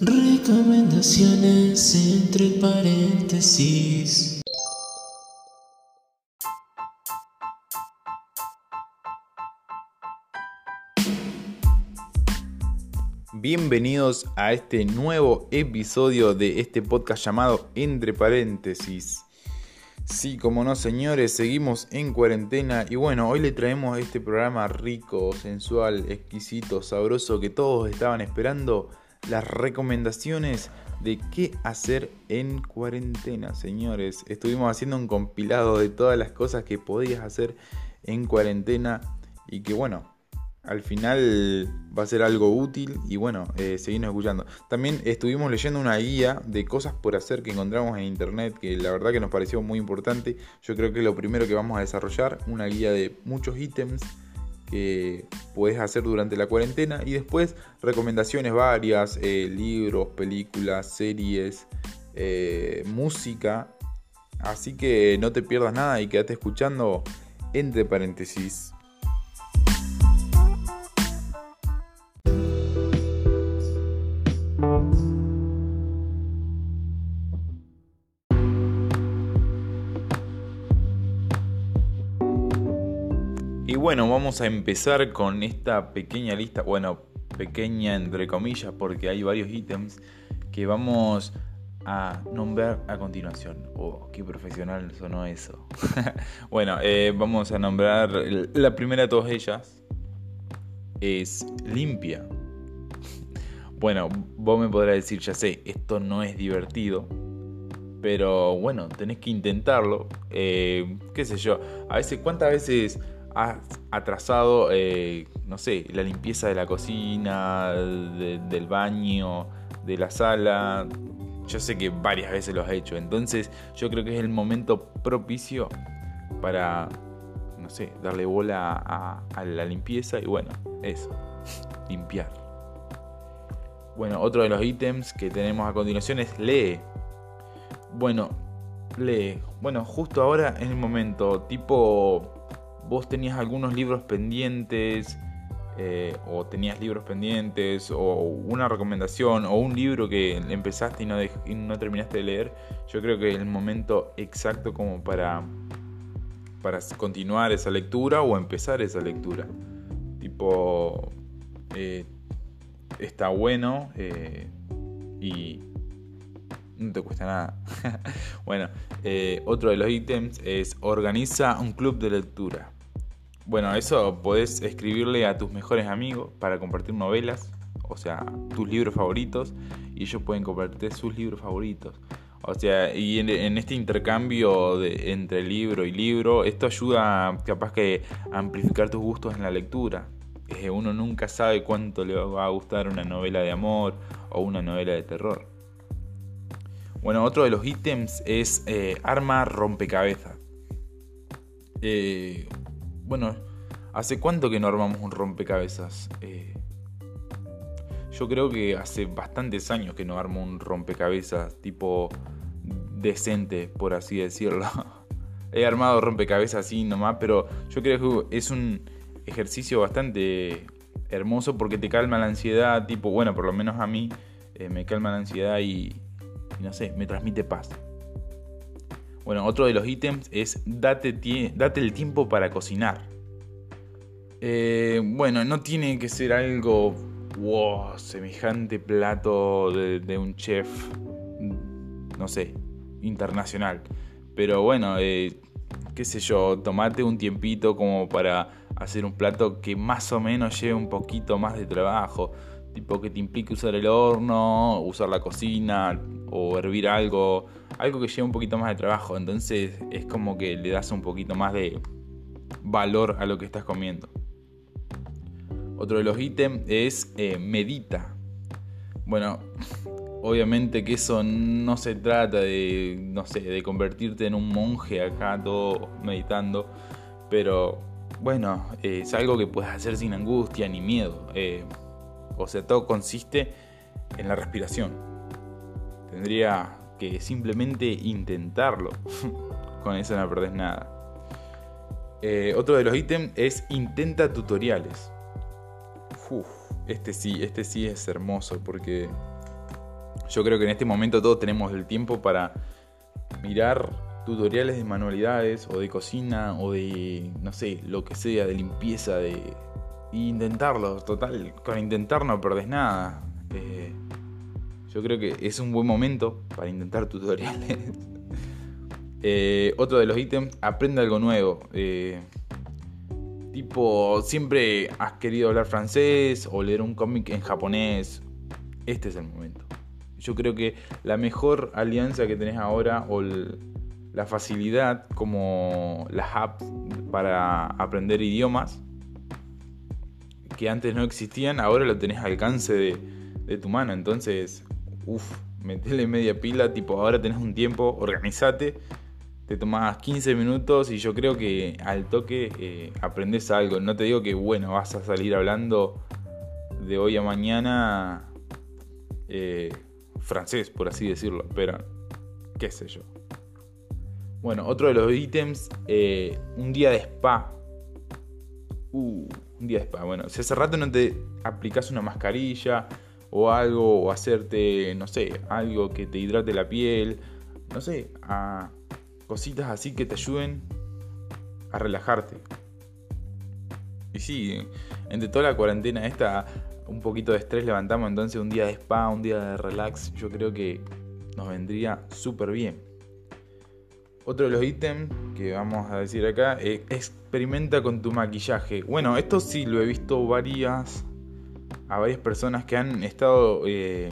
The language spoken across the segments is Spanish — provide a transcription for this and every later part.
Recomendaciones entre paréntesis. Bienvenidos a este nuevo episodio de este podcast llamado Entre paréntesis. Sí, como no señores, seguimos en cuarentena y bueno, hoy le traemos este programa rico, sensual, exquisito, sabroso que todos estaban esperando, las recomendaciones de qué hacer en cuarentena, señores. Estuvimos haciendo un compilado de todas las cosas que podías hacer en cuarentena y que bueno, al final va a ser algo útil y bueno, eh, seguimos escuchando. También estuvimos leyendo una guía de cosas por hacer que encontramos en internet que la verdad que nos pareció muy importante. Yo creo que es lo primero que vamos a desarrollar, una guía de muchos ítems que puedes hacer durante la cuarentena y después recomendaciones varias, eh, libros, películas, series, eh, música. Así que no te pierdas nada y quédate escuchando entre paréntesis. Bueno, vamos a empezar con esta pequeña lista, bueno, pequeña entre comillas, porque hay varios ítems que vamos a nombrar a continuación. Oh, qué profesional sonó eso. bueno, eh, vamos a nombrar la primera de todas ellas. Es limpia. bueno, vos me podrás decir, ya sé, esto no es divertido. Pero bueno, tenés que intentarlo. Eh, qué sé yo. A veces, ¿cuántas veces has atrasado, eh, no sé, la limpieza de la cocina, del baño, de la sala. Yo sé que varias veces lo has hecho, entonces yo creo que es el momento propicio para, no sé, darle bola a, a la limpieza y bueno, eso, limpiar. Bueno, otro de los ítems que tenemos a continuación es lee. Bueno, lee. Bueno, justo ahora en el momento, tipo vos tenías algunos libros pendientes, eh, o tenías libros pendientes, o una recomendación, o un libro que empezaste y no, terminaste de leer, yo creo que es el momento exacto como para, para continuar esa lectura o empezar esa lectura. Tipo, eh, está bueno eh, y no te cuesta nada. bueno, otro de los ítems es organiza un club de lectura. Bueno, eso podés escribirle a tus mejores amigos para compartir novelas, o sea, tus libros favoritos, y ellos pueden compartir sus libros favoritos. O sea, y en, este intercambio de, entre libro y libro, esto ayuda capaz que a amplificar tus gustos en la lectura. Uno nunca sabe cuánto le va a gustar una novela de amor o una novela de terror. Bueno, otro de los ítems es eh, arma rompecabezas. Eh, bueno, ¿hace cuánto que no armamos un rompecabezas? Eh, yo creo que hace bastantes años que no armo un rompecabezas tipo decente, por así decirlo. He armado rompecabezas así nomás, pero yo creo que es un ejercicio bastante hermoso porque te calma la ansiedad, tipo, bueno, por lo menos a mí eh, me calma la ansiedad y, no sé, me transmite paz. Bueno, otro de los ítems es date, date el tiempo para cocinar. Eh, bueno, no tiene que ser algo semejante plato de, un chef, no sé, internacional. Pero bueno, eh, qué sé yo, tomate un tiempito como para hacer un plato que más o menos lleve un poquito más de trabajo. Tipo que te implique usar el horno, usar la cocina o hervir algo, algo que lleve un poquito más de trabajo. Entonces es como que le das un poquito más de valor a lo que estás comiendo. Otro de los ítems es eh, medita. Bueno, obviamente que eso no se trata de, no sé, de convertirte en un monje acá todo meditando, pero bueno, es algo que puedes hacer sin angustia ni miedo. Eh, o sea, todo consiste en la respiración. Tendría que simplemente intentarlo. Con eso no perdés nada. Eh, otro de los ítems es intenta tutoriales. Este sí, este sí es hermoso porque Yo creo que en este momento todos tenemos el tiempo para mirar tutoriales de manualidades o de cocina o de, no sé, lo que sea, de limpieza, de... E intentarlo, total, con intentar no perdés nada. Eh, yo creo que es un buen momento para intentar tutoriales. Eh, otro de los ítems, aprende algo nuevo. Eh, tipo, siempre has querido hablar francés o leer un cómic en japonés. Este es el momento. Yo creo que la mejor alianza que tenés ahora o la facilidad como las apps para aprender idiomas que antes no existían, ahora lo tenés al alcance de, tu mano. Entonces, uff, metele media pila, tipo, ahora tenés un tiempo, organizate, te tomás 15 minutos y yo creo que al toque eh, aprendes algo. No te digo que, bueno, vas a salir hablando de hoy a mañana eh, francés, por así decirlo, pero qué sé yo. Bueno, otro de los ítems, eh, un día de spa. Uh, un día de spa. Bueno, si hace rato no te aplicas una mascarilla, o algo, o hacerte, no sé, algo que te hidrate la piel, no sé, a cositas así que te ayuden a relajarte. Y sí, entre toda la cuarentena esta, un poquito de estrés levantamos, entonces un día de spa, un día de relax, yo creo que nos vendría súper bien. Otro de los ítems que vamos a decir acá es experimenta con tu maquillaje. Bueno, esto sí lo he visto varias a varias personas que han estado eh,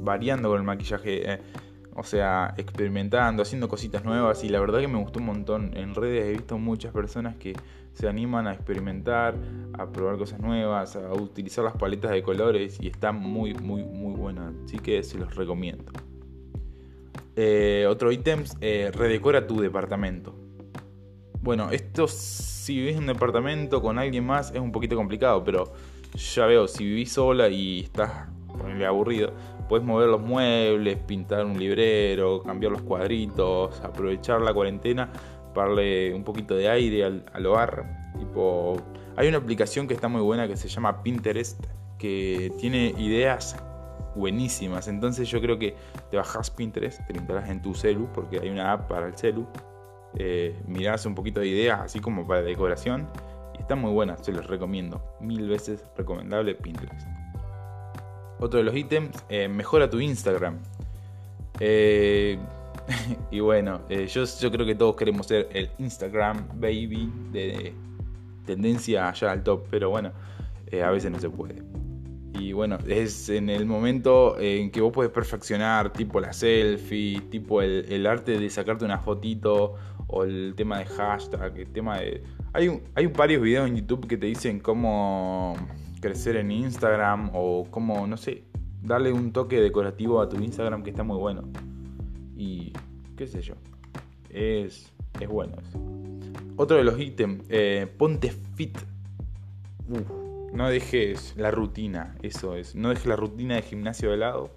variando con el maquillaje, eh, o sea, experimentando, haciendo cositas nuevas y la verdad que me gustó un montón. En redes he visto muchas personas que se animan a experimentar, a probar cosas nuevas, a utilizar las paletas de colores y está muy, muy, muy buena. Así que se los recomiendo. Eh, otro ítem, redecora tu departamento. Bueno, esto si vivís en un departamento con alguien más es un poquito complicado, pero ya veo, si vivís sola y estás ponerle aburrido, puedes mover los muebles, pintar un librero, cambiar los cuadritos, aprovechar la cuarentena para darle un poquito de aire al, hogar. Tipo, hay una aplicación que está muy buena que se llama Pinterest, que tiene ideas buenísimas. Entonces yo creo que te bajas Pinterest, te instalas en tu celu, porque hay una app para el celu. Eh, mirás un poquito de ideas, así como para decoración Está muy buena, se los recomiendo. Mil veces recomendable Pinterest. Otro de los ítems, eh, mejora tu Instagram. Eh, y bueno, eh, yo creo que todos queremos ser el Instagram baby de tendencia allá al top, pero bueno, a veces no se puede. Y bueno, es en el momento en que vos puedes perfeccionar, tipo la selfie, tipo el, arte de sacarte una fotito, o el tema de hashtag, el tema de hay, hay varios videos en YouTube que te dicen cómo crecer en Instagram o cómo, no sé, darle un toque decorativo a tu Instagram que está muy bueno. Y qué sé yo, es, es bueno eso. Otro de los ítems, eh, ponte fit. No dejes la rutina, eso es. No dejes la rutina de gimnasio de lado.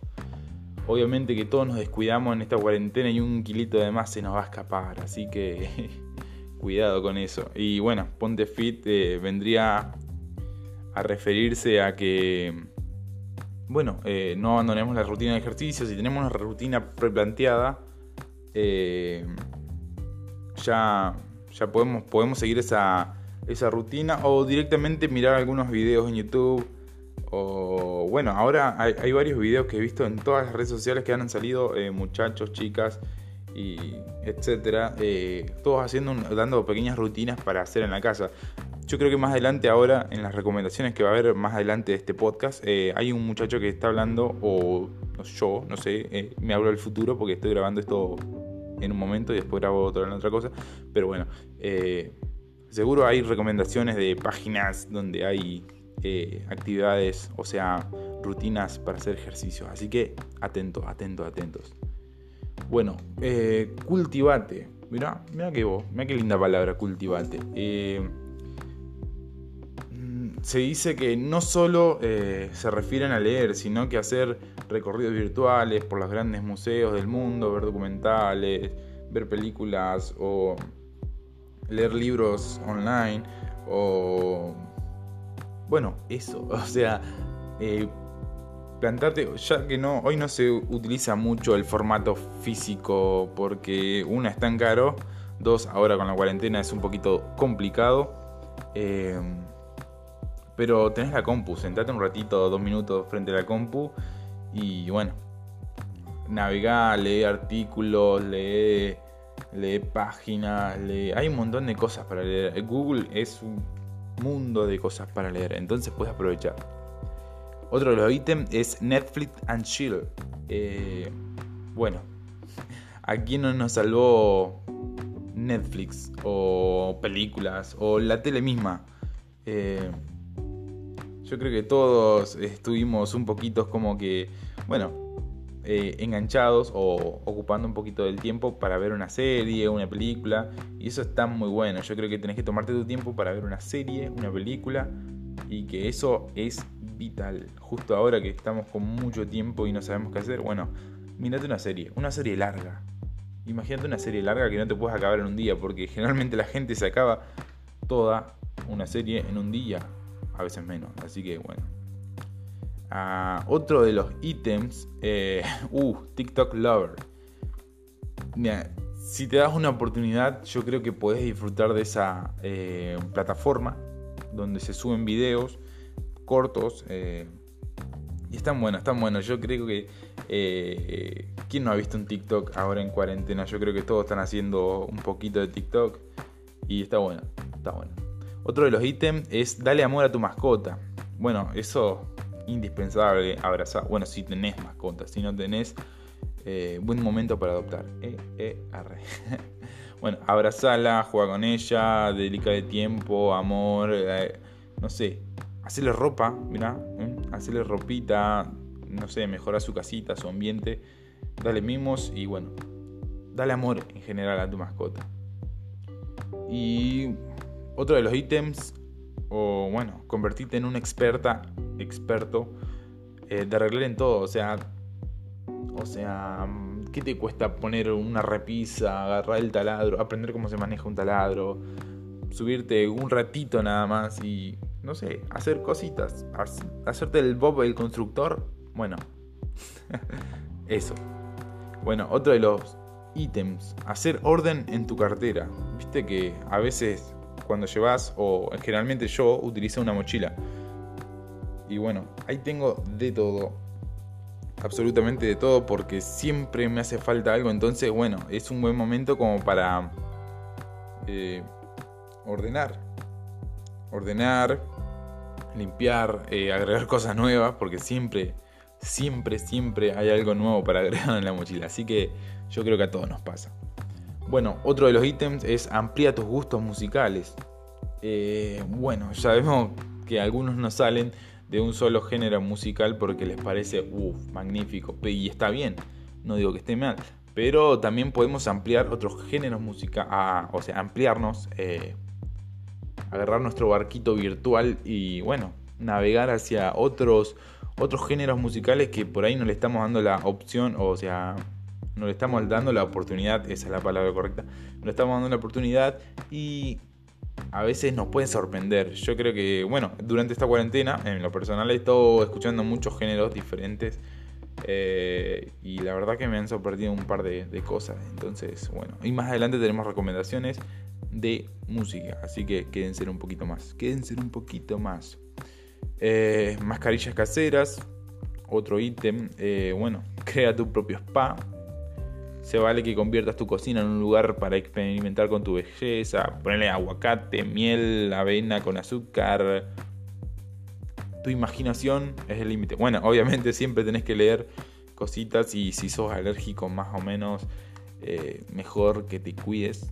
Obviamente que todos nos descuidamos en esta cuarentena y un kilito de más se nos va a escapar. Así que cuidado con eso. Y bueno, Ponte Fit eh, vendría a referirse a que, bueno, eh, no abandonemos la rutina de ejercicio. Si tenemos una rutina preplanteada, eh, ya, ya podemos, podemos seguir esa, esa rutina o directamente mirar algunos videos en YouTube. O bueno, ahora hay, varios videos que he visto en todas las redes sociales que han salido, muchachos, chicas, y etcétera, eh, todos haciendo dando pequeñas rutinas para hacer en la casa. Yo creo que más adelante ahora, en las recomendaciones que va a haber más adelante de este podcast, eh, hay un muchacho que está hablando, o yo, no sé, eh, me hablo del futuro porque estoy grabando esto en un momento y después grabo otra, otra cosa, pero bueno, seguro hay recomendaciones de páginas donde hay actividades, o sea, rutinas para hacer ejercicios, así que atentos, atentos, atentos. Bueno, eh, cultivate. Mira, mira que vos, mira qué linda palabra, cultivate. Eh, mm, se dice que no solo eh, se refieren a leer, sino que hacer recorridos virtuales por los grandes museos del mundo, ver documentales, ver películas o leer libros online o... Bueno, eso, o sea, plantarte, ya que no, hoy no se utiliza mucho el formato físico porque una es tan caro, dos ahora con la cuarentena es un poquito complicado. Eh, pero tenés la compu, sentate un ratito, dos minutos frente a la compu y bueno, navegá, lee artículos, lee, lee páginas, lee... hay un montón de cosas para leer. Google es un mundo de cosas para leer, entonces puedes aprovechar. Otro de los ítems es Netflix and Chill. Eh, bueno, aquí no nos salvó Netflix o películas o la tele misma. Eh, yo creo que todos estuvimos un poquito como que, bueno, eh, enganchados o ocupando un poquito del tiempo para ver una serie, una película. Y eso está muy bueno. Yo creo que tenés que tomarte tu tiempo para ver una serie, una película. Y que eso es vital. Justo ahora que estamos con mucho tiempo y no sabemos qué hacer. Bueno, mírate una serie. Una serie larga. Imagínate una serie larga que no te puedes acabar en un día. Porque generalmente la gente se acaba toda una serie en un día a veces menos. Así que bueno. Otro de los ítems, eh, uh, TikTok Lover. Mira, si te das una oportunidad, yo creo que puedes disfrutar de esa eh, plataforma donde se suben videos cortos. Eh, y están buenos, están buenos. Yo creo que. ¿Quién no ha visto un TikTok ahora en cuarentena? Yo creo que todos están haciendo un poquito de TikTok. Y está bueno, está bueno. Otro de los ítems es dale amor a tu mascota. Bueno, eso indispensable, abrazar. Bueno, si tenés mascota, si no tenés, eh, buen momento para adoptar. E, e, bueno, abrazala, juega con ella, dedica de tiempo, amor, eh, no sé, hacerle ropa, mira, ¿eh? hacerle ropita, no sé, mejora su casita, su ambiente, dale mimos y bueno, dale amor en general a tu mascota. Y otro de los ítems, o bueno, convertirte en un experta, experto eh, de arreglar en todo. O sea, o sea, ¿qué te cuesta poner una repisa, agarrar el taladro, aprender cómo se maneja un taladro, subirte un ratito nada más y, no sé, hacer cositas, hacerte el bob el constructor? Bueno, eso. Bueno, otro de los ítems, hacer orden en tu cartera. Viste que a veces cuando llevas, o generalmente yo utilizo una mochila. Y bueno, ahí tengo de todo, absolutamente de todo, porque siempre me hace falta algo. Entonces, bueno, es un buen momento como para eh, ordenar. Ordenar, limpiar, eh, agregar cosas nuevas, porque siempre, siempre, siempre hay algo nuevo para agregar en la mochila. Así que yo creo que a todos nos pasa. Bueno, otro de los ítems es amplía tus gustos musicales. Eh, bueno, ya vemos que algunos no salen de un solo género musical porque les parece, uff, magnífico. Y está bien, no digo que esté mal. Pero también podemos ampliar otros géneros musicales, o sea, ampliarnos, eh, agarrar nuestro barquito virtual y, bueno, navegar hacia otros, otros géneros musicales que por ahí no le estamos dando la opción, o sea, no le estamos dando la oportunidad, esa es la palabra correcta, no le estamos dando la oportunidad y a veces nos pueden sorprender. Yo creo que, bueno, durante esta cuarentena, en lo personal he estado escuchando muchos géneros diferentes eh, y la verdad que me han sorprendido un par de, cosas. Entonces, bueno, y más adelante tenemos recomendaciones de música, así que quédense un poquito más, quédense un poquito más. Eh, mascarillas caseras, otro ítem, eh, bueno, crea tu propio spa, se vale que conviertas tu cocina en un lugar para experimentar con tu belleza. Ponerle aguacate, miel, avena con azúcar. Tu imaginación es el límite. Bueno, obviamente siempre tenés que leer cositas y si sos alérgico más o menos, eh, mejor que te cuides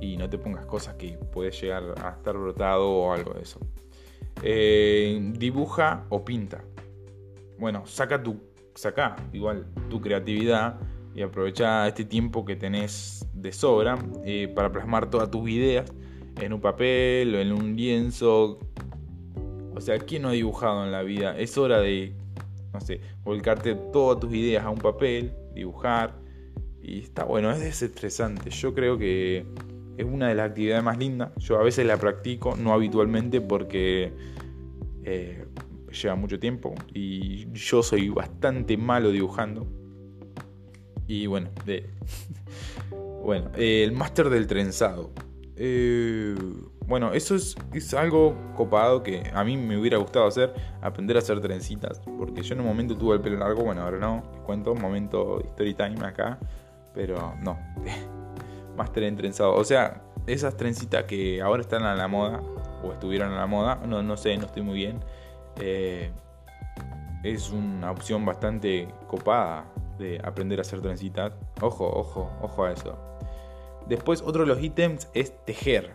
y no te pongas cosas que puedes llegar a estar brotado o algo de eso. Eh, dibuja o pinta. Bueno, saca tu, saca igual tu creatividad y aprovecha este tiempo que tenés de sobra eh, para plasmar todas tus ideas en un papel o en un lienzo. O sea, ¿quién no ha dibujado en la vida? Es hora de, no sé, volcarte todas tus ideas a un papel, dibujar. Y está bueno, es desestresante. Yo creo que es una de las actividades más lindas. Yo a veces la practico, no habitualmente porque eh, porque lleva mucho tiempo y yo soy bastante malo dibujando. Y bueno, de, bueno, el máster del trenzado. Eh, bueno, eso es, es, algo copado que a mí me hubiera gustado hacer, aprender a hacer trencitas. Porque yo en un momento tuve el pelo largo, bueno, ahora no, les cuento, un momento story time acá. Pero no, máster en trenzado. O sea, esas trencitas que ahora están a la moda, o estuvieron a la moda, no, no sé, no estoy muy bien. Eh, es una opción bastante copada de aprender a hacer trencitas. Ojo, ojo, ojo a eso. Después, otro de los ítems es tejer.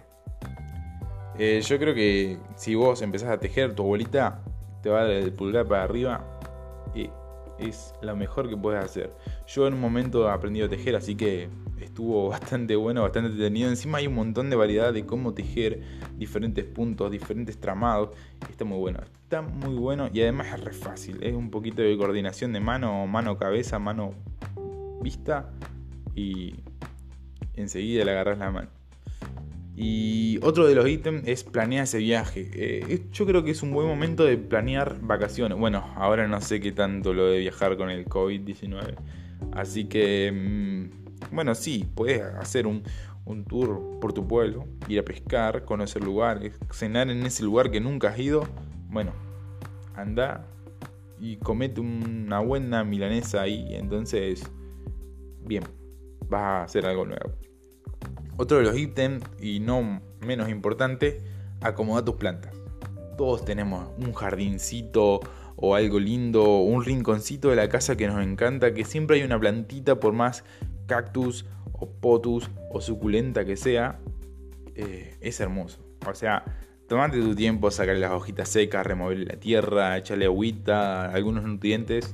Eh, yo creo que si vos empezás a tejer, tu abuelita te va a dar el pulgar para arriba. Y es lo mejor que puedes hacer. Yo en un momento he aprendido a tejer, así que estuvo bastante bueno, bastante entretenido. Encima hay un montón de variedad de cómo tejer diferentes puntos, diferentes tramados. Está muy bueno, está muy bueno y además es re fácil. Es un poquito de coordinación de mano, mano cabeza, mano vista y enseguida le agarras la mano. Y otro de los ítems es planear ese viaje. Eh, yo creo que es un buen momento de planear vacaciones. Bueno, ahora no sé qué tanto lo de viajar con el COVID-19. Así que, mm, bueno, sí, puedes hacer un, un, tour por tu pueblo, ir a pescar, conocer lugares, cenar en ese lugar que nunca has ido. Bueno, anda y comete una buena milanesa ahí. Entonces, bien, vas a hacer algo nuevo. Otro de los ítems, y no menos importante, acomoda tus plantas. Todos tenemos un jardincito o algo lindo, un rinconcito de la casa que nos encanta, que siempre hay una plantita, por más cactus o potus o suculenta que sea, eh, es hermoso. O sea, tomate tu tiempo, sacarle las hojitas secas, removerle la tierra, echarle agüita, algunos nutrientes,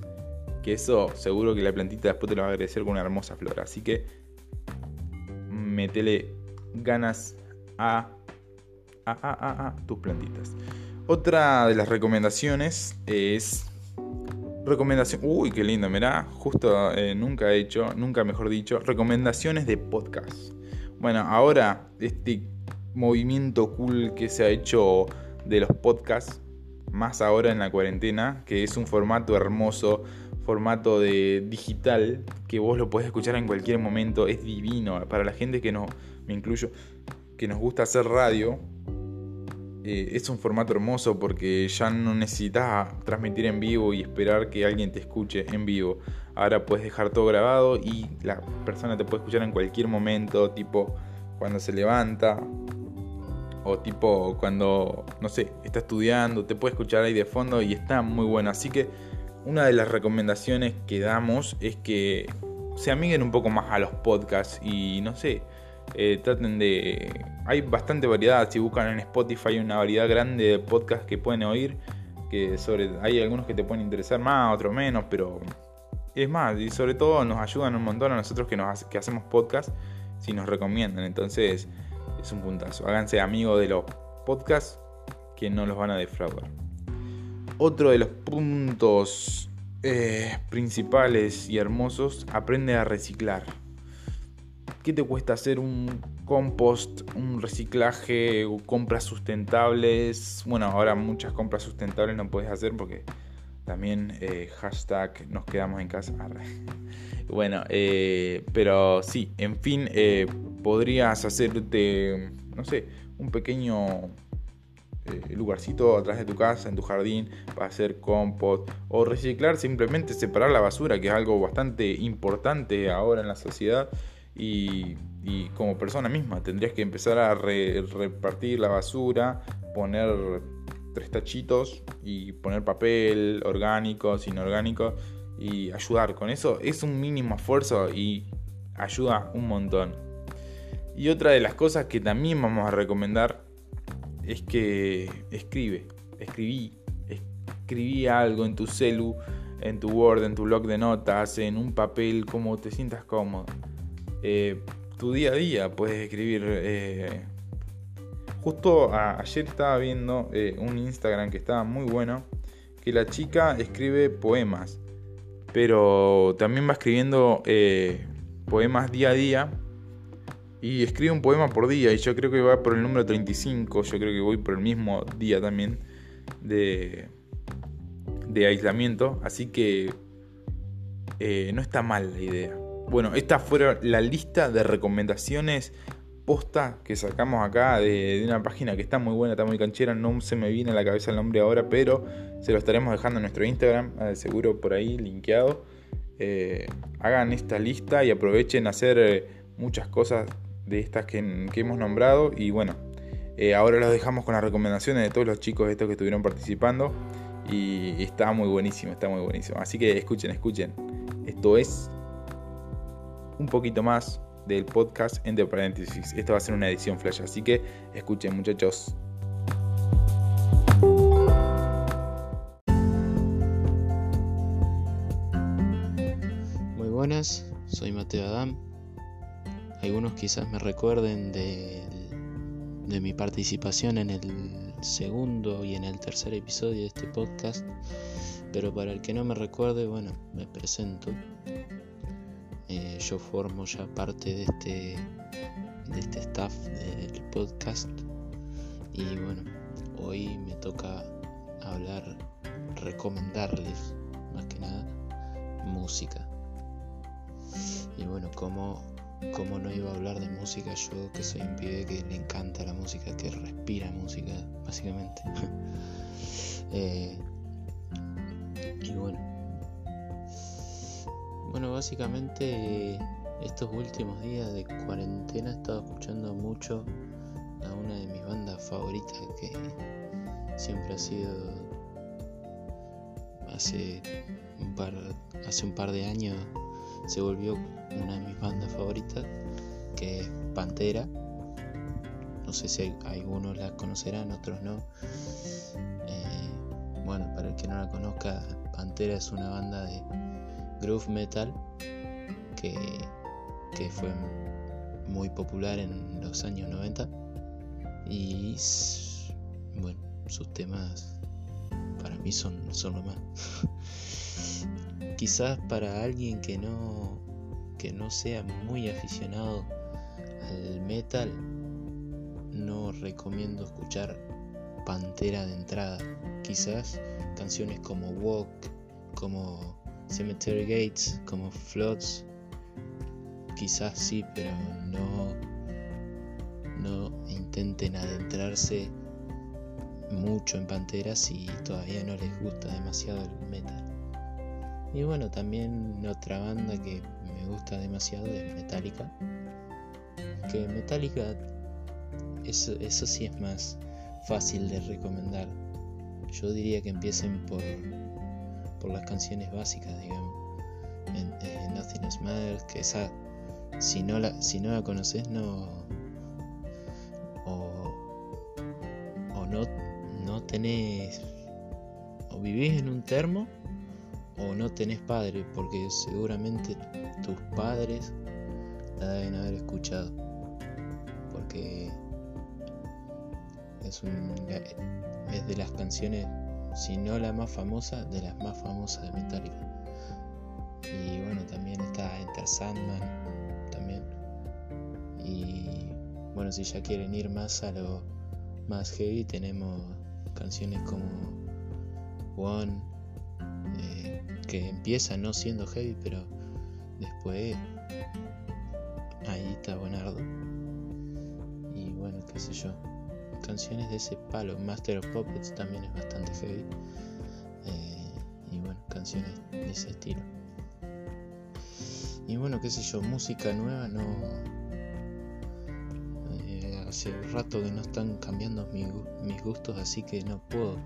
que eso seguro que la plantita después te lo va a agradecer con una hermosa flor. Así que metele ganas a, a, a, a, tus plantitas. Otra de las recomendaciones es recomendación. Uy, qué lindo, mirá. Justo eh, nunca he hecho, nunca mejor dicho, recomendaciones de podcast. Bueno, ahora este movimiento cool que se ha hecho de los podcasts, más ahora en la cuarentena, que es un formato hermoso formato de digital que vos lo podés escuchar en cualquier momento, es divino. Para la gente que no, me incluyo, que nos gusta hacer radio, eh, es un formato hermoso porque ya no necesitas transmitir en vivo y esperar que alguien te escuche en vivo. Ahora puedes dejar todo grabado y la persona te puede escuchar en cualquier momento, tipo cuando se levanta o tipo cuando, no sé, está estudiando, te puede escuchar ahí de fondo y está muy bueno. Así que una de las recomendaciones que damos es que se amiguen un poco más a los podcasts y no sé, eh, traten de... Hay bastante variedad, si buscan en Spotify hay una variedad grande de podcasts que pueden oír, que sobre, hay algunos que te pueden interesar más, otros menos, pero es más, y sobre todo nos ayudan un montón a nosotros que, nos, que hacemos podcast si nos recomiendan, entonces es un puntazo. Háganse amigos de los podcasts que no los van a defraudar. Otro de los puntos eh, principales y hermosos, aprende a reciclar. ¿Qué te cuesta hacer un compost, un reciclaje, compras sustentables? Bueno, ahora muchas compras sustentables no puedes hacer porque también eh, hashtag nos quedamos en casa. Bueno, eh, pero sí, en fin, podrías hacerte, no sé, un pequeño eh, lugarcito atrás de tu casa, en tu jardín, para hacer compost o reciclar, simplemente separar la basura, que es algo bastante importante ahora en la sociedad. Y, como persona misma tendrías que empezar a repartir la basura, poner tres tachitos y poner papel orgánico, inorgánico y ayudar. Con eso es un mínimo esfuerzo y ayuda un montón. Y otra de las cosas que también vamos a recomendar es que escribe, escribí, escribí algo en tu celu, en tu Word, en tu blog de notas, en un papel, como te sientas cómodo. Eh, tu día a día puedes escribir. Eh, justo ayer estaba viendo eh, un Instagram que estaba muy bueno, que la chica escribe poemas, pero también va escribiendo poemas día a día y escribe un poema por día y yo creo que va por el número 35, yo creo que voy por el mismo día también de, aislamiento, así que no está mal la idea. Bueno, esta fue la lista de recomendaciones posta que sacamos acá de, una página que está muy buena, está muy canchera, no se me viene a la cabeza el nombre ahora, pero se lo estaremos dejando en nuestro Instagram, eh, seguro por ahí linkeado. Eh, hagan esta lista y aprovechen a hacer eh, muchas cosas de estas que, hemos nombrado y bueno, ahora los dejamos con las recomendaciones de todos los chicos estos que estuvieron participando y está muy buenísimo, está muy buenísimo. Así que escuchen, escuchen. Esto es un poquito más del podcast entre paréntesis. Esto va a ser una edición flash, así que escuchen muchachos. Muy buenas, soy Mateo Adam. Algunos quizás me recuerden de, de mi participación en el segundo y en el tercer episodio de este podcast, pero para el que no me recuerde, bueno, me presento. Eh, yo formo ya parte de este, de este staff del podcast y bueno, hoy me toca hablar, recomendarles más que nada música. Y bueno, como, como no iba a hablar de música yo que soy un pibe que le encanta la música, que respira música básicamente. Eh, y bueno, bueno, básicamente estos últimos días de cuarentena he estado escuchando mucho a una de mis bandas favoritas que siempre ha sido hace un par hace un par de años se volvió una de mis bandas favoritas que es Pantera. No sé si algunos la conocerán otros no. Eh, bueno para el que no la conozca Pantera es una banda de groove metal que, fue muy popular en los años 90 y bueno, sus temas para mí son, son lo más. Quizás para alguien que no, que no sea muy aficionado al metal, no recomiendo escuchar Pantera de entrada. Quizás canciones como Walk, como Cemetery Gates, como Floods, quizás sí, pero no, no intenten adentrarse mucho en Pantera si todavía no les gusta demasiado el metal. Y bueno, también otra banda que me gusta demasiado es Metallica. Que Metallica, eso, eso sí es más fácil de recomendar. Yo diría que empiecen por por las canciones básicas, digamos. En, Nothing Else Matters, que esa, si no la, si no la conoces, no. O, o no, no tenés. O vivís en un termo, o no tenés padre, porque seguramente tus padres la deben haber escuchado. Porque es, un, es de las canciones si no la más famosa, de las más famosas de Metallica. Y bueno, también está Enter Sandman, también. Y bueno, si ya quieren ir más a lo más heavy, tenemos canciones como One, eh, que empieza no siendo heavy, pero después ahí está Bonardo. Y bueno, qué sé yo canciones de ese palo. Master of Puppets también es bastante heavy. Eh, y bueno, canciones de ese estilo. Y bueno, qué sé yo, música nueva no. Eh, hace rato que no están cambiando mis gustos, así que no puedo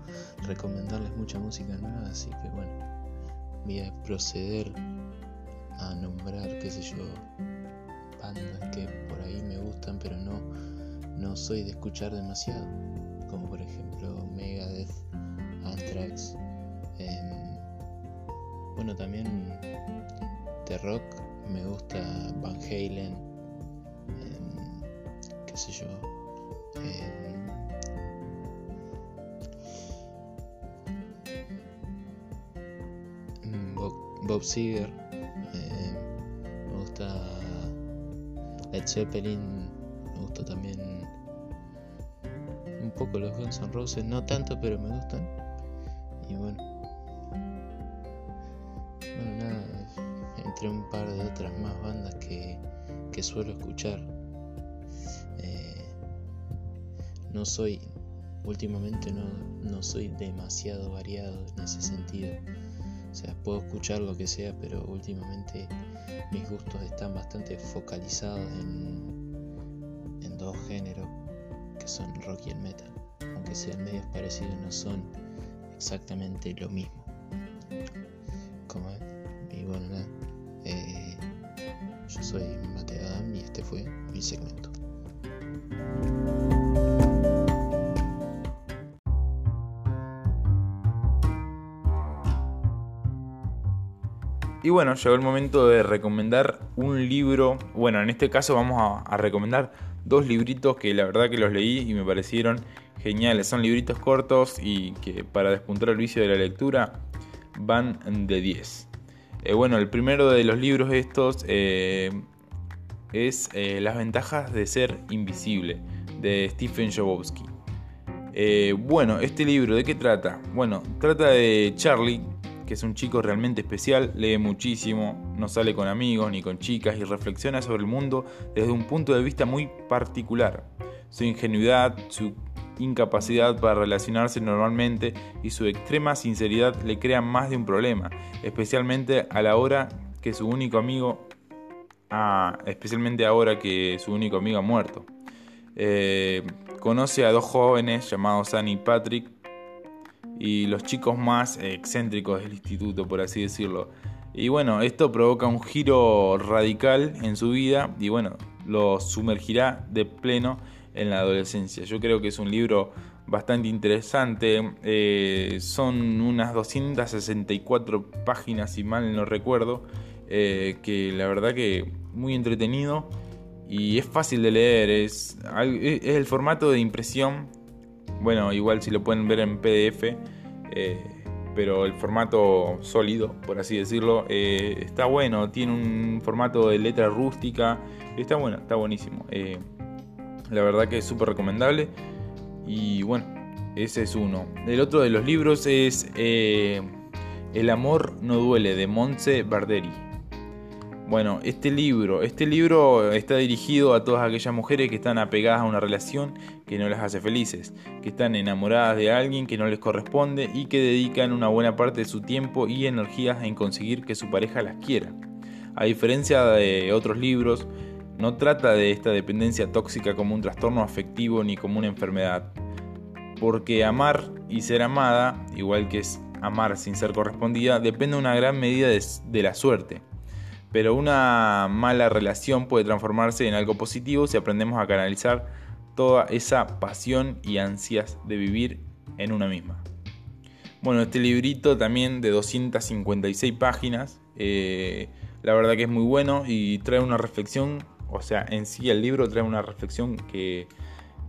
recomendarles mucha música nueva. Así que bueno, voy a proceder a nombrar, qué sé yo, bandas que por ahí me gustan, pero no no soy de escuchar demasiado, como por ejemplo Megadeth, Anthrax, em, bueno también de rock me gusta Van Halen, em, qué sé yo, em, Bob, Bob Seger, me gusta Led Zeppelin, me gusta también poco los Guns N' Roses, no tanto, pero me gustan. Y bueno. Bueno, nada, entre un par de otras más bandas que, que suelo escuchar. Eh, no soy, últimamente no, no soy demasiado variado en ese sentido. O sea, puedo escuchar lo que sea, pero últimamente mis gustos están bastante focalizados en, en dos géneros son rock y el metal. Aunque sean medios parecidos, no son exactamente lo mismo. Como Y bueno, nada. Eh, yo soy Mateo Adam y este fue mi segmento. Y bueno, llegó el momento de recomendar un libro. Bueno, en este caso vamos a, a, recomendar dos libritos que la verdad que los leí y me parecieron geniales. Son libritos cortos y que para despuntar el vicio de la lectura van de 10. Eh, bueno, el primero de los libros estos eh, es eh, Las ventajas de ser invisible, de Stephen Jobowski. bueno, este libro, ¿de qué trata? Bueno, trata de Charlie, que es un chico realmente especial, lee muchísimo, no sale con amigos ni con chicas y reflexiona sobre el mundo desde un punto de vista muy particular. Su ingenuidad, su incapacidad para relacionarse normalmente y su extrema sinceridad le crean más de un problema, especialmente a la hora que su único amigo, ah, especialmente ahora que su único amigo ha muerto. Eh, conoce a dos jóvenes llamados Annie y Patrick y los chicos más excéntricos del instituto, por así decirlo. Y bueno, esto provoca un giro radical en su vida y bueno, lo sumergirá de pleno en la adolescencia. Yo creo que es un libro bastante interesante. Eh, son unas 264 páginas, si mal no recuerdo, eh, que la verdad que muy entretenido y es fácil de leer. Es, es el formato de impresión bueno, igual si lo pueden ver en PDF, eh, pero el formato sólido, por así decirlo, eh, está bueno. Tiene un formato de letra rústica. Está bueno, está buenísimo. Eh, la verdad que es súper recomendable. Y bueno, ese es uno. El otro de los libros es El amor no duele, de Montse Barderi. Bueno, este libro, este libro está dirigido a todas aquellas mujeres que están apegadas a una relación que no las hace felices, que están enamoradas de alguien que no les corresponde y que dedican una buena parte de su tiempo y energías en conseguir que su pareja las quiera. A diferencia de otros libros, no trata de esta dependencia tóxica como un trastorno afectivo ni como una enfermedad. Porque amar y ser amada, igual que es amar sin ser correspondida, depende en una gran medida de la suerte pero una mala relación puede transformarse en algo positivo si aprendemos a canalizar toda esa pasión y ansias de vivir en una misma. Bueno, este librito también de 256 páginas, eh, la verdad que es muy bueno y trae una reflexión, o sea, en sí el libro trae una reflexión que,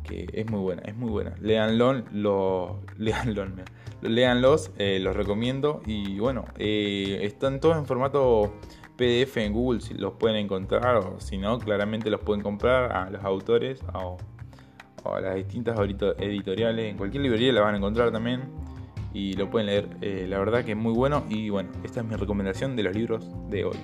es muy buena, es muy buena. Leanlo, lo, leanlos, eh, los recomiendo y bueno, eh, están todos en formato PDF en Google si los pueden encontrar o si no, claramente los pueden comprar a los autores o, a las distintas editoriales. En cualquier librería la van a encontrar también y lo pueden leer. Eh, la verdad que es muy bueno y bueno, esta es mi recomendación de los libros de hoy.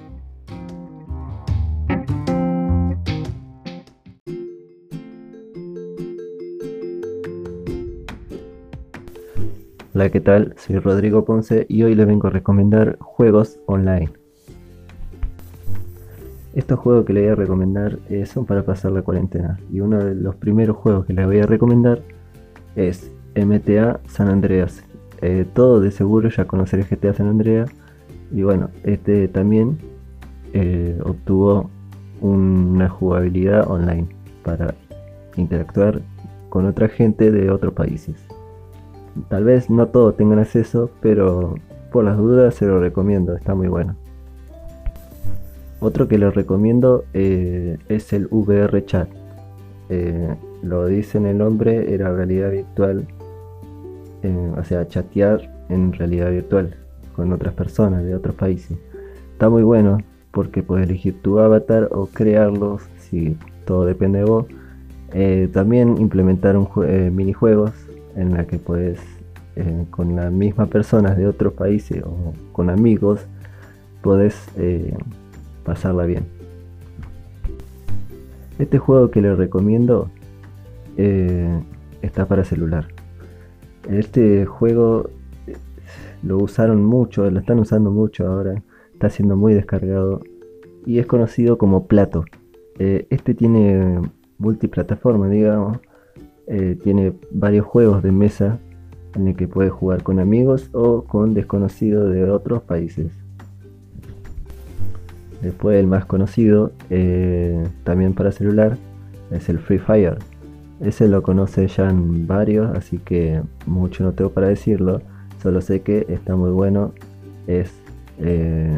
Hola, ¿qué tal? Soy Rodrigo Ponce y hoy les vengo a recomendar juegos online. Estos juegos que les voy a recomendar eh, son para pasar la cuarentena. Y uno de los primeros juegos que les voy a recomendar es MTA San Andreas. Eh, de seguro ya conocer GTA San Andreas. Y bueno, este también eh, obtuvo una jugabilidad online para interactuar con otra gente de otros países. Tal vez no todos tengan acceso, pero por las dudas se lo recomiendo, está muy bueno. Otro que les recomiendo eh, es el VR Chat. Eh, lo dice en el nombre, era realidad virtual. Eh, o sea, chatear en realidad virtual con otras personas de otros países. Está muy bueno porque puedes elegir tu avatar o crearlos, si todo depende de vos. también implementar un minijuegos en la que puedes con las mismas personas de otros países o con amigos, puedes pasarla bien. Este juego que les recomiendo eh, está para celular. Este juego eh, lo usaron mucho, lo están usando mucho ahora, está siendo muy descargado y es conocido como Plato. Eh, este tiene multiplataforma, digamos, tiene varios juegos de mesa en el que puedes jugar con amigos o con desconocidos de otros países. Después el más conocido, también para celular, es el Free Fire. Ese lo conoce ya en varios, así que mucho no tengo para decirlo. Solo sé que está muy bueno. Es eh,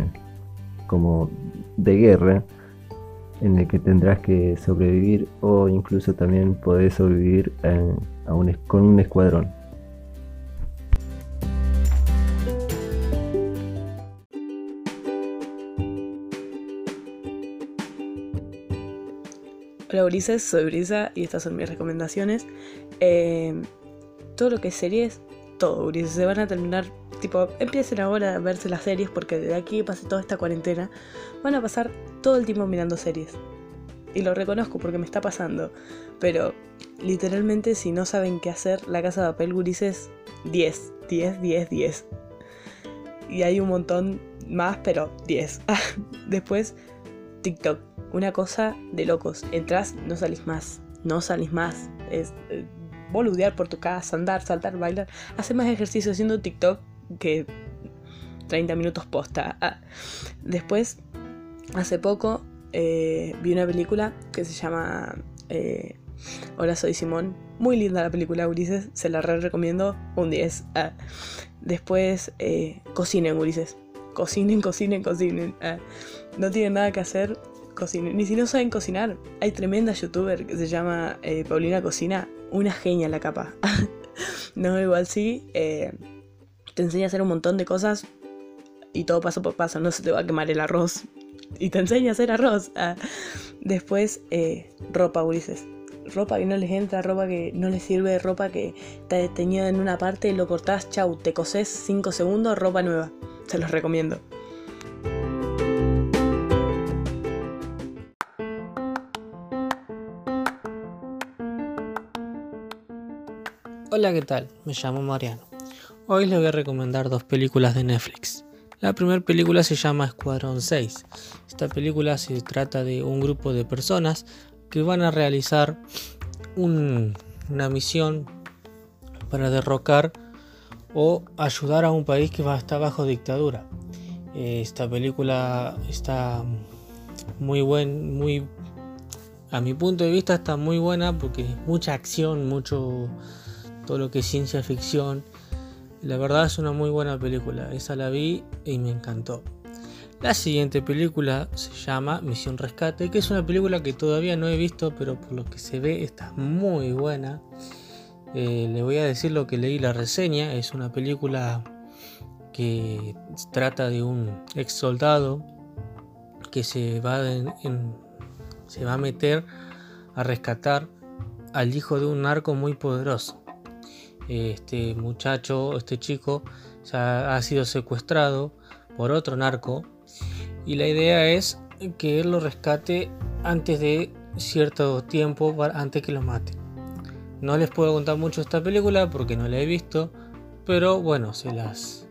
como de guerra, en el que tendrás que sobrevivir o incluso también podés sobrevivir con un escuadrón. Hola Ulises, soy Brisa y estas son mis recomendaciones. Eh, todo lo que es series, todo Ulises, se van a terminar, tipo, empiecen ahora a verse las series porque de aquí pase toda esta cuarentena, van a pasar todo el tiempo mirando series. Y lo reconozco porque me está pasando, pero literalmente si no saben qué hacer, la casa de papel Ulises, 10, 10, 10, 10. Y hay un montón más, pero 10. Después, TikTok una cosa de locos. Entras, no salís más. No salís más. Es eh, boludear por tu casa, andar, saltar, bailar. Hacer más ejercicio haciendo TikTok que 30 minutos posta. Ah. Después, hace poco, eh, vi una película que se llama eh, Hola, soy Simón. Muy linda la película, Ulises. Se la re recomiendo. Un 10. Ah. Después, cocinen, Ulises. Cocinen, cocinen, cocinen. Ah. No tienen nada que hacer ni si no saben cocinar, hay tremenda youtuber que se llama eh, Paulina Cocina, una genia la capa. no, igual sí, eh, te enseña a hacer un montón de cosas y todo paso por paso, no se te va a quemar el arroz. Y te enseña a hacer arroz. Ah, después, eh, ropa, Ulises. Ropa que no les entra, ropa que no les sirve, ropa que está teñida en una parte, lo cortás, chau, te cosés 5 segundos, ropa nueva. Se los recomiendo. Hola, ¿qué tal? Me llamo Mariano. Hoy les voy a recomendar dos películas de Netflix. La primera película se llama Escuadrón 6. Esta película se trata de un grupo de personas que van a realizar una misión para derrocar o ayudar a un país que va a estar bajo dictadura. Esta película está muy buen, muy a mi punto de vista está muy buena porque mucha acción, mucho todo lo que es ciencia ficción. La verdad es una muy buena película, esa la vi y me encantó. La siguiente película se llama Misión Rescate, que es una película que todavía no he visto, pero por lo que se ve está muy buena. Eh, le voy a decir lo que leí la reseña, es una película que trata de un ex soldado que se va, se va a meter a rescatar al hijo de un narco muy poderoso este muchacho, este chico, ha sido secuestrado por otro narco y la idea es que él lo rescate antes de cierto tiempo, antes que lo mate. No les puedo contar mucho esta película porque no la he visto, pero bueno, se las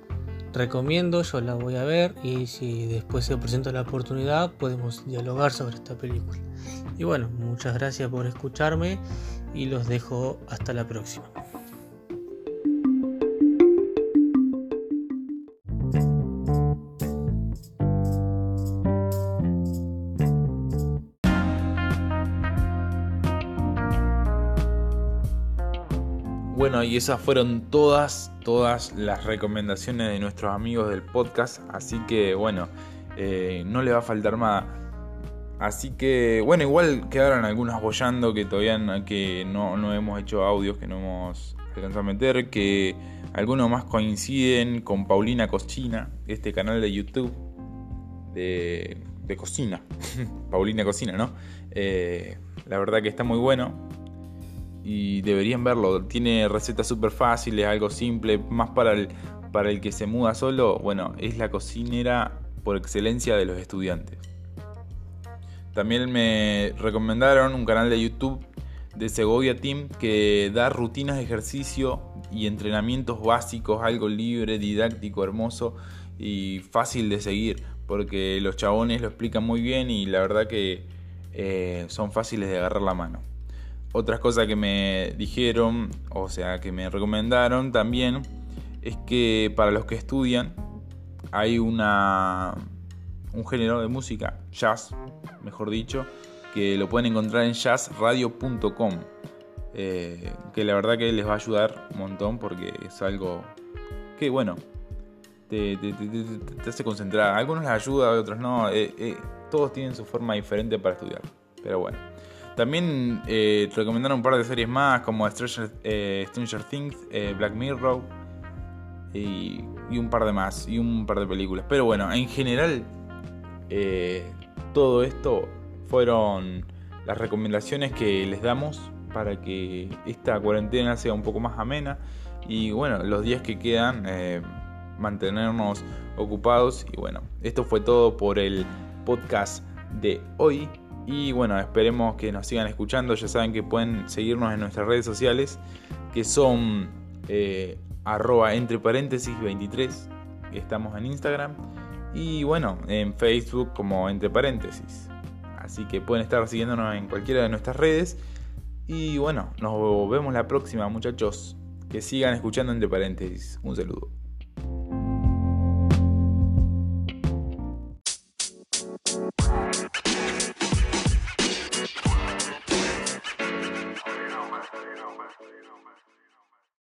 recomiendo, yo la voy a ver y si después se presenta la oportunidad podemos dialogar sobre esta película. Y bueno, muchas gracias por escucharme y los dejo hasta la próxima. Y esas fueron todas, todas las recomendaciones de nuestros amigos del podcast. Así que, bueno, eh, no le va a faltar nada. Así que, bueno, igual quedaron algunas bollando que todavía no, que no, no hemos hecho audios, que no hemos alcanzado a meter, que algunos más coinciden con Paulina Cocina, este canal de YouTube de, de cocina. Paulina Cocina, ¿no? Eh, la verdad que está muy bueno y deberían verlo. Tiene recetas súper fáciles, algo simple, más para el, para el que se muda solo. Bueno, es la cocinera por excelencia de los estudiantes. También me recomendaron un canal de YouTube de Segovia Team que da rutinas de ejercicio y entrenamientos básicos, algo libre, didáctico, hermoso y fácil de seguir, porque los chabones lo explican muy bien y la verdad que eh, son fáciles de agarrar la mano. Otras cosas que me dijeron, o sea, que me recomendaron también, es que para los que estudian hay una, un género de música, jazz, mejor dicho, que lo pueden encontrar en jazzradio.com. Eh, que la verdad que les va a ayudar un montón porque es algo que, bueno, te, hace concentrar. algunos les ayuda, otros no. Eh, eh, todos tienen su forma diferente para estudiar. Pero bueno. También te recomendaron un par de series más como Stranger, Stranger Things, Black Mirror y, y, un par de más. Y un par de películas. Pero bueno, en general, todo esto fueron las recomendaciones que les damos para que esta cuarentena sea un poco más amena y bueno, los días que quedan eh, mantenernos ocupados y bueno, esto fue todo por el podcast de hoy y bueno, esperemos que nos sigan escuchando, ya saben que pueden seguirnos en nuestras redes sociales que son eh, arroba entre paréntesis 23, estamos en Instagram y bueno, en Facebook como entre paréntesis. Así que pueden estar siguiéndonos en cualquiera de nuestras redes. Y bueno, nos vemos la próxima muchachos. Que sigan escuchando entre paréntesis. Un saludo.